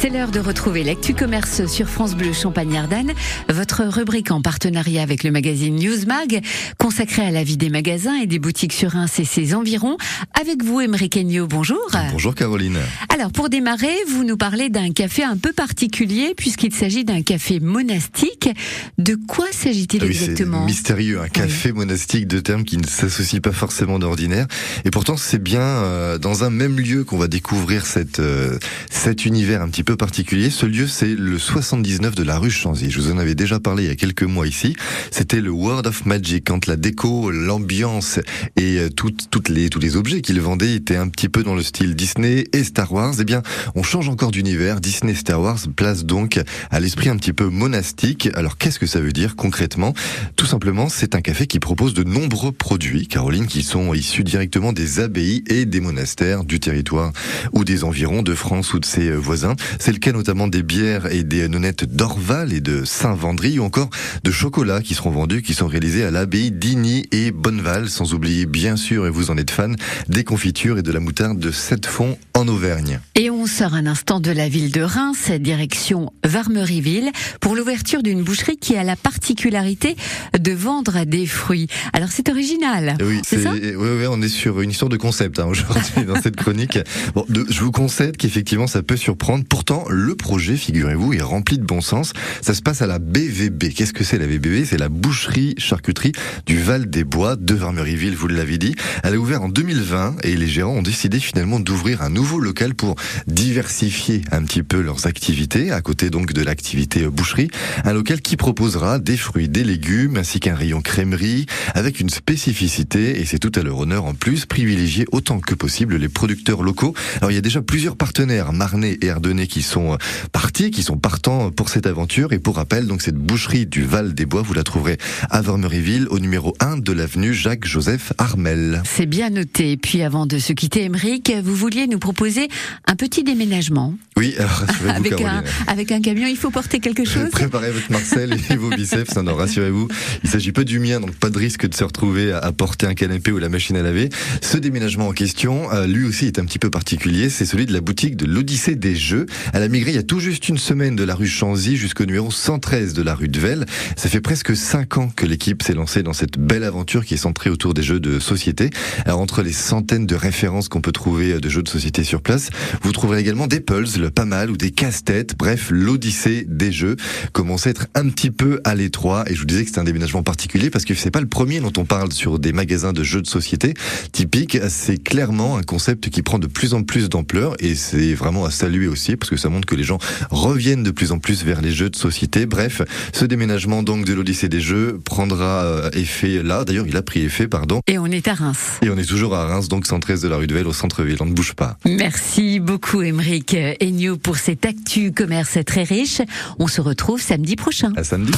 C'est l'heure de retrouver l'actu commerce sur France Bleu Champagne-Ardenne, votre rubrique en partenariat avec le magazine Newsmag, consacrée à la vie des magasins et des boutiques sur Reims et ses environs. Avec vous, Émeric Kenyo, bonjour. Bonjour Caroline. Alors, pour démarrer, vous nous parlez d'un café un peu particulier, puisqu'il s'agit d'un café monastique. De quoi s'agit-il Ah oui, exactement? C'est mystérieux, un café monastique, deux termes qui ne s'associent pas forcément d'ordinaire. Et pourtant, c'est bien euh, dans un même lieu qu'on va découvrir cette, euh, cet univers un petit peu particulier. Ce lieu, c'est le 79 de la rue Chanzy. Je vous en avais déjà parlé il y a quelques mois ici. C'était le World of Magic, quand la déco, l'ambiance et euh, toutes, toutes les, tous les objets qu'il vendait étaient un petit peu dans le style Disney et Star Wars. Eh bien, on change encore d'univers. Disney Star Wars place donc à l'esprit un petit peu monastique. Alors, qu'est-ce que ça veut dire concrètement? Tout simplement, c'est un café qui propose de nombreux produits, Caroline, qui sont issus directement des abbayes et des monastères du territoire ou des environs de France ou de ses voisins. C'est le cas notamment des bières et des nonnettes d'Orval et de Saint-Vendry ou encore de chocolats qui seront vendus, qui sont réalisés à l'abbaye d'Igny et Bonneval, sans oublier bien sûr, et vous en êtes fan, des confitures et de la moutarde de Sept-Fonds en Auvergne. Et on sort un instant de la ville de Reims, direction Varmeryville, pour l'ouverture d'une boucherie qui a la particularité de vendre des fruits. Alors c'est original. Eh Oui, c'est ça? oui, oui, on est sur une histoire de concept hein, aujourd'hui dans cette chronique. Bon, de, je vous concède qu'effectivement ça peut surprendre. Pourtant, le projet, figurez-vous, est rempli de bon sens. Ça se passe à la BVB. Qu'est-ce que c'est la BVB C'est la boucherie charcuterie du Val des Bois de Varmeryville, vous l'avez dit. Elle a ouvert en 2020 et les gérants ont décidé finalement d'ouvrir un nouveau local pour diversifier un petit peu leurs activités, à côté donc de l'activité boucherie. Un local qui proposera des fruits, des légumes, ainsi qu'un rayon crèmerie, avec une spécificité, et c'est tout à leur honneur en plus, privilégier autant que possible les producteurs locaux. Alors il y a déjà plusieurs partenaires, Marnay et Ardennais, qui sont partis, qui sont partants pour cette aventure. Et pour rappel, donc cette boucherie du Val des Bois, vous la trouverez à Varmeryville, au numéro 1 de l'avenue Jacques-Joseph Armel. C'est bien noté. Puis avant de se quitter, Émeric, vous vouliez nous proposer un petit déménagement. Oui, alors Avec un, avec un camion, il faut porter quelque chose Préparez votre Marcel et vos biceps, non, non, rassurez-vous. Il s'agit pas du mien, donc pas de risque de se retrouver à, à porter un canapé ou la machine à laver. Ce déménagement en question, euh, lui aussi est un petit peu particulier. C'est celui de la boutique de l'Odyssée des Jeux. Elle a migré il y a tout juste une semaine de la rue Chanzy jusqu'au numéro 113 de la rue de Velle. Ça fait presque cinq ans que l'équipe s'est lancée dans cette belle aventure qui est centrée autour des jeux de société. Alors entre les centaines de références qu'on peut trouver euh, de jeux de société sur place, vous trouverez également des puzzles, pas mal, ou des casse-têtes. Bref, l'Odyssée des Jeux commence à être un petit peu à l'étroit. Et je vous disais que c'est un déménagement particulier parce que c'est pas le premier dont on parle sur des magasins de jeux de société typiques. C'est clairement un concept qui prend de plus en plus d'ampleur et c'est vraiment à saluer aussi que ça montre que les gens reviennent de plus en plus vers les jeux de société. Bref, ce déménagement donc de l'Odyssée des Jeux prendra euh, effet là. D'ailleurs, il a pris effet, pardon. Et on est à Reims. Et on est toujours à Reims, donc 113 de la rue de Velle au centre-ville. On ne bouge pas. Merci beaucoup, Émeric Enio, pour cette actu commerce très riche. On se retrouve samedi prochain. À samedi.